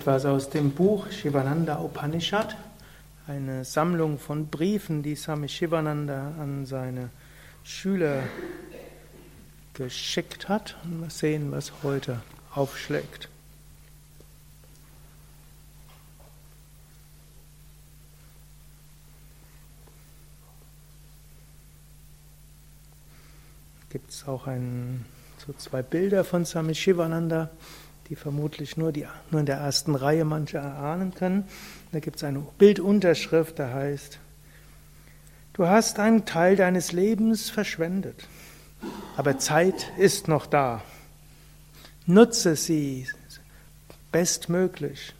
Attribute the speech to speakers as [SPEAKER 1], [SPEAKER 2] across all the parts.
[SPEAKER 1] Etwas aus dem Buch Shivananda Upanishad, eine Sammlung von Briefen, die Swami Shivananda an seine Schüler geschickt hat. Mal sehen, was heute aufschlägt. Gibt es auch ein, so zwei Bilder von Swami Shivananda die vermutlich nur, die, nur in der ersten Reihe manche erahnen können. Da gibt es eine Bildunterschrift, da heißt, du hast einen Teil deines Lebens verschwendet, aber Zeit ist noch da. Nutze sie bestmöglich.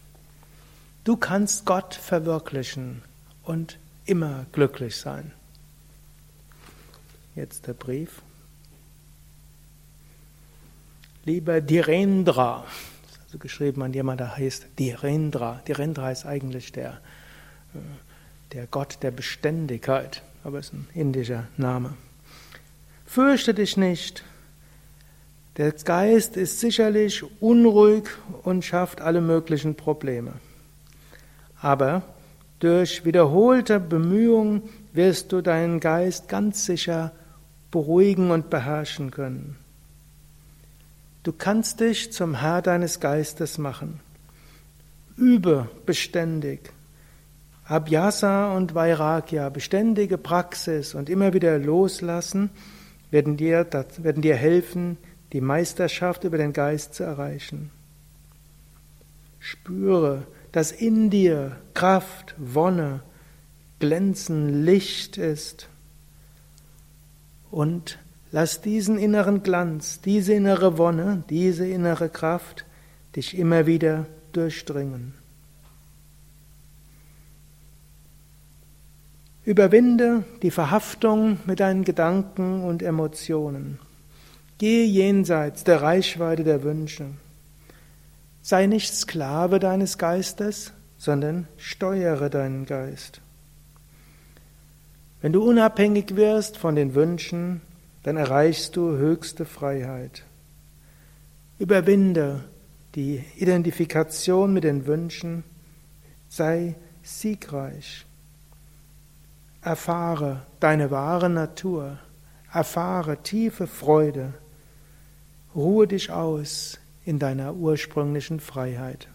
[SPEAKER 1] Du kannst Gott verwirklichen und immer glücklich sein. Jetzt der Brief. Lieber Dhirendra, also geschrieben an jemand, der heißt Dhirendra. Dhirendra heißt eigentlich der, äh, der Gott der Beständigkeit, aber es ist ein indischer Name. Fürchte dich nicht. Der Geist ist sicherlich unruhig und schafft alle möglichen Probleme. Aber durch wiederholte Bemühungen wirst du deinen Geist ganz sicher beruhigen und beherrschen können. Du kannst dich zum Herr deines Geistes machen. Übe beständig. Abhyasa und Vairagya, beständige Praxis und immer wieder loslassen, werden dir, werden dir helfen, die Meisterschaft über den Geist zu erreichen. Spüre, dass in dir Kraft, Wonne, Glänzen, Licht ist und Lass diesen inneren Glanz, diese innere Wonne, diese innere Kraft dich immer wieder durchdringen. Überwinde die Verhaftung mit deinen Gedanken und Emotionen. Gehe jenseits der Reichweite der Wünsche. Sei nicht Sklave deines Geistes, sondern steuere deinen Geist. Wenn du unabhängig wirst von den Wünschen, dann erreichst du höchste Freiheit. Überwinde die Identifikation mit den Wünschen, sei siegreich. Erfahre deine wahre Natur, erfahre tiefe Freude, ruhe dich aus in deiner ursprünglichen Freiheit.